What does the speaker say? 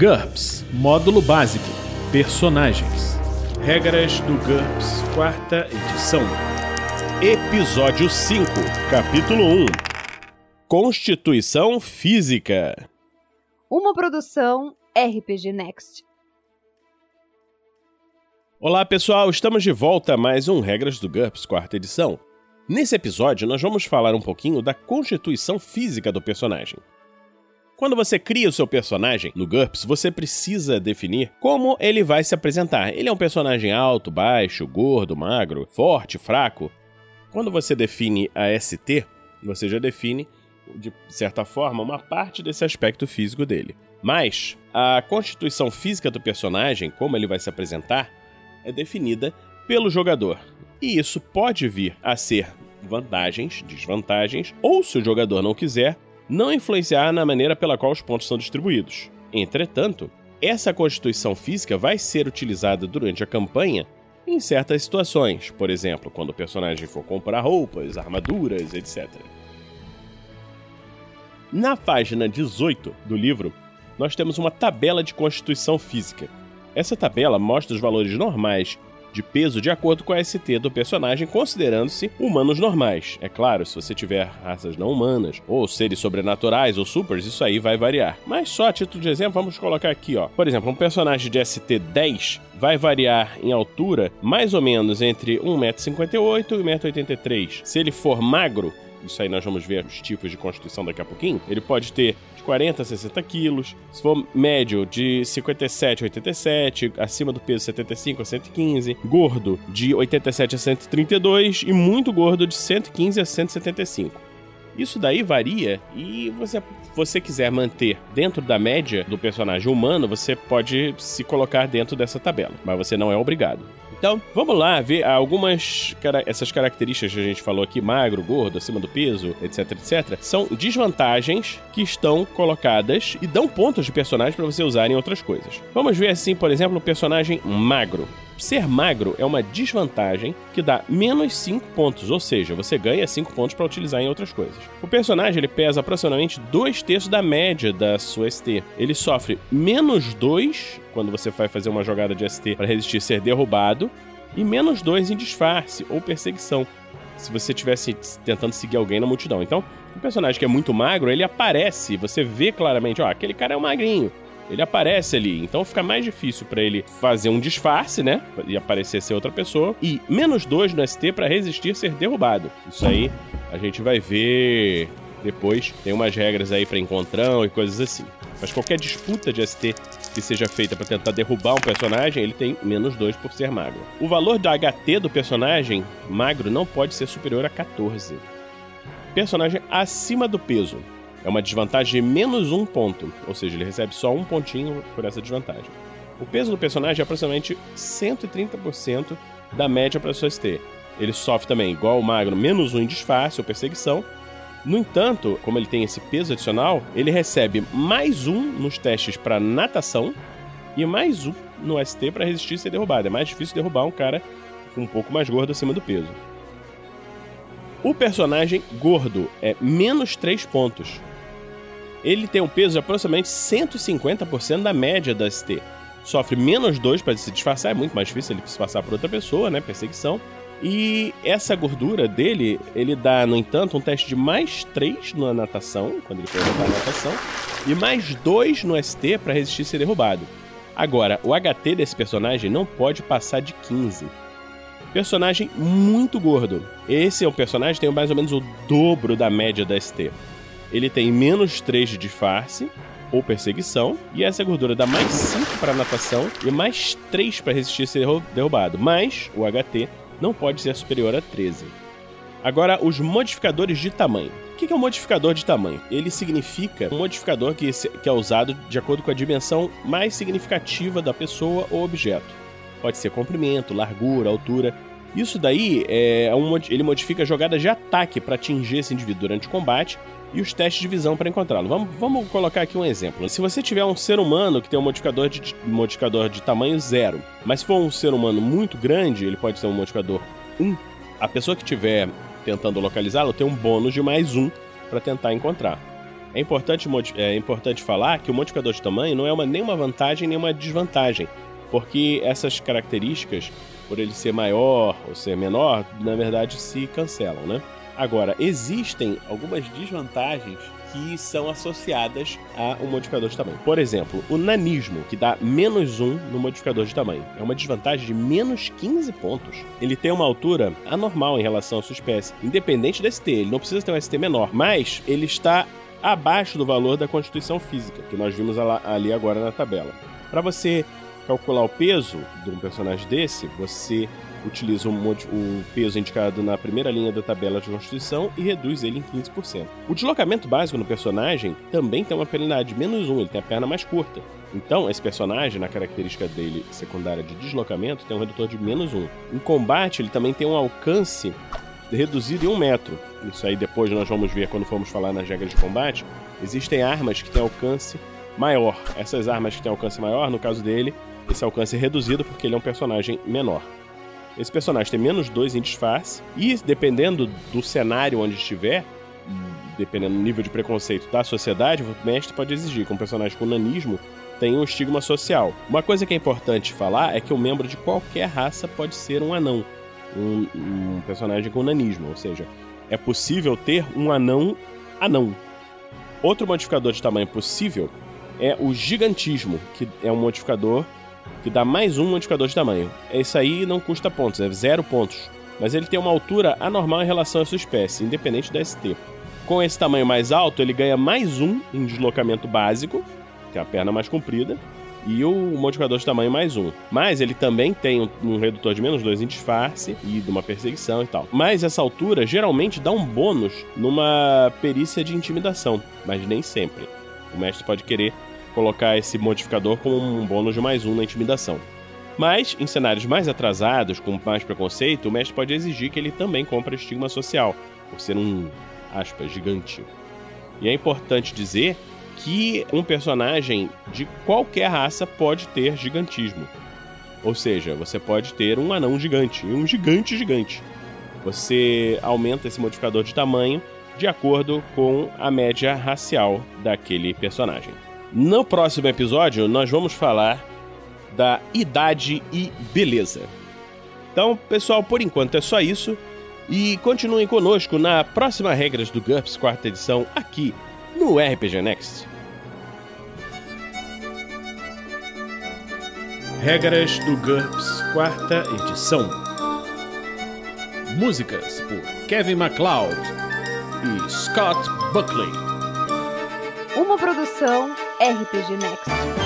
GURPS Módulo Básico Personagens Regras do GURPS, quarta edição. Episódio 5, Capítulo 1 Constituição Física. Uma produção RPG Next. Olá pessoal, estamos de volta a mais um Regras do GURPS, quarta edição. Nesse episódio, nós vamos falar um pouquinho da constituição física do personagem. Quando você cria o seu personagem no GURPS, você precisa definir como ele vai se apresentar. Ele é um personagem alto, baixo, gordo, magro, forte, fraco. Quando você define a ST, você já define, de certa forma, uma parte desse aspecto físico dele. Mas a constituição física do personagem, como ele vai se apresentar, é definida pelo jogador. E isso pode vir a ser vantagens, desvantagens, ou se o jogador não quiser, não influenciar na maneira pela qual os pontos são distribuídos. Entretanto, essa constituição física vai ser utilizada durante a campanha em certas situações, por exemplo, quando o personagem for comprar roupas, armaduras, etc. Na página 18 do livro, nós temos uma tabela de constituição física. Essa tabela mostra os valores normais de peso de acordo com a ST do personagem, considerando-se humanos normais. É claro, se você tiver raças não humanas, ou seres sobrenaturais ou supers, isso aí vai variar. Mas só a título de exemplo, vamos colocar aqui, ó. Por exemplo, um personagem de ST 10 vai variar em altura mais ou menos entre 1,58m e 1,83m. Se ele for magro, isso aí nós vamos ver os tipos de constituição daqui a pouquinho, ele pode ter 40 a 60 quilos, se for médio de 57 a 87, acima do peso 75 a 115, gordo de 87 a 132 e muito gordo de 115 a 175. Isso daí varia e você você quiser manter dentro da média do personagem humano, você pode se colocar dentro dessa tabela, mas você não é obrigado. Então, vamos lá ver algumas essas características que a gente falou aqui, magro, gordo, acima do peso, etc, etc, são desvantagens que estão colocadas e dão pontos de personagem para você usar em outras coisas. Vamos ver assim, por exemplo, o personagem magro ser magro é uma desvantagem que dá menos 5 pontos, ou seja, você ganha 5 pontos para utilizar em outras coisas. O personagem ele pesa aproximadamente 2 terços da média da sua ST. Ele sofre menos 2 quando você vai fazer uma jogada de ST para resistir ser derrubado, e menos 2 em disfarce ou perseguição, se você estivesse tentando seguir alguém na multidão. Então, o personagem que é muito magro, ele aparece, você vê claramente, ó, aquele cara é um magrinho ele aparece ali. Então fica mais difícil para ele fazer um disfarce, né? E aparecer ser outra pessoa. E menos dois no ST para resistir ser derrubado. Isso aí a gente vai ver depois. Tem umas regras aí para encontrão e coisas assim. Mas qualquer disputa de ST que seja feita para tentar derrubar um personagem, ele tem menos 2 por ser magro. O valor da HT do personagem magro não pode ser superior a 14. Personagem acima do peso é uma desvantagem de menos um ponto, ou seja, ele recebe só um pontinho por essa desvantagem. O peso do personagem é aproximadamente 130% da média para sua ST. Ele sofre também, igual o magro, menos um em disfarce ou perseguição. No entanto, como ele tem esse peso adicional, ele recebe mais um nos testes para natação e mais um no ST para resistir e ser derrubado. É mais difícil derrubar um cara um pouco mais gordo acima do peso. O personagem gordo é menos 3 pontos ele tem um peso de aproximadamente 150% da média da ST. Sofre menos 2 para se disfarçar, é muito mais difícil ele se passar por outra pessoa, né? Perseguição. E essa gordura dele, ele dá, no entanto, um teste de mais 3 na natação, quando ele for jogar a natação, e mais 2 no ST para resistir ser derrubado. Agora, o HT desse personagem não pode passar de 15. Personagem muito gordo. Esse é um personagem que tem mais ou menos o dobro da média da ST ele tem menos 3 de disfarce ou perseguição, e essa gordura dá mais 5 para natação e mais 3 para resistir a ser derrubado, mas o HT não pode ser superior a 13. Agora, os modificadores de tamanho. O que é um modificador de tamanho? Ele significa um modificador que, que é usado de acordo com a dimensão mais significativa da pessoa ou objeto. Pode ser comprimento, largura, altura. Isso daí é um, ele modifica jogadas de ataque para atingir esse indivíduo durante o combate e os testes de visão para encontrá-lo. Vamos, vamos colocar aqui um exemplo. Se você tiver um ser humano que tem um modificador de, modificador de tamanho zero, mas se for um ser humano muito grande, ele pode ter um modificador 1, a pessoa que estiver tentando localizá-lo tem um bônus de mais um para tentar encontrar. É importante, é importante falar que o modificador de tamanho não é uma, nem uma vantagem nem uma desvantagem, porque essas características, por ele ser maior ou ser menor, na verdade se cancelam, né? Agora, existem algumas desvantagens que são associadas a um modificador de tamanho. Por exemplo, o nanismo, que dá menos 1 no modificador de tamanho. É uma desvantagem de menos 15 pontos. Ele tem uma altura anormal em relação à sua espécie, independente do ST. Ele não precisa ter um ST menor, mas ele está abaixo do valor da constituição física, que nós vimos ali agora na tabela. Para você calcular o peso de um personagem desse, você utiliza o, o, peso indicado na primeira linha da tabela de constituição e reduz ele em 15%. O deslocamento básico no personagem também tem uma penalidade de menos 1, ele tem a perna mais curta. Então, esse personagem, na característica dele secundária de deslocamento, tem um redutor de menos 1. Em combate, ele também tem um alcance reduzido em 1 metro. Isso aí depois nós vamos ver quando formos falar nas regras de combate. Existem armas que têm alcance maior. Essas armas que têm alcance maior, no caso dele, esse alcance é reduzido porque ele é um personagem menor. Esse personagem tem menos 2 em disfarce, e dependendo do cenário onde estiver, dependendo do nível de preconceito da sociedade, o mestre pode exigir que um personagem com nanismo tenha um estigma social. Uma coisa que é importante falar é que um membro de qualquer raça pode ser um anão, um, um personagem com nanismo, ou seja, é possível ter um anão anão. Outro modificador de tamanho possível é o gigantismo, que é um modificador que dá mais um modificador de tamanho. Esse aí não custa pontos, é zero pontos. Mas ele tem uma altura anormal em relação à sua espécie, independente da ST. Com esse tamanho mais alto, ele ganha mais um em deslocamento básico, que é a perna mais comprida, e o modificador de tamanho mais um. Mas ele também tem um, um redutor de menos dois em disfarce e de uma perseguição e tal. Mas essa altura geralmente dá um bônus numa perícia de intimidação, mas nem sempre. O mestre pode querer colocar esse modificador como um bônus de mais um na intimidação. Mas, em cenários mais atrasados, com mais preconceito, o mestre pode exigir que ele também compre estigma social, por ser um, aspas, gigante. E é importante dizer que um personagem de qualquer raça pode ter gigantismo. Ou seja, você pode ter um anão gigante e um gigante gigante. Você aumenta esse modificador de tamanho de acordo com a média racial daquele personagem. No próximo episódio, nós vamos falar da idade e beleza. Então, pessoal, por enquanto é só isso. E continuem conosco na próxima Regras do GURPS, quarta edição, aqui no RPG Next. Regras do GURPS, quarta edição. Músicas por Kevin MacLeod e Scott Buckley. Uma produção RPG Next.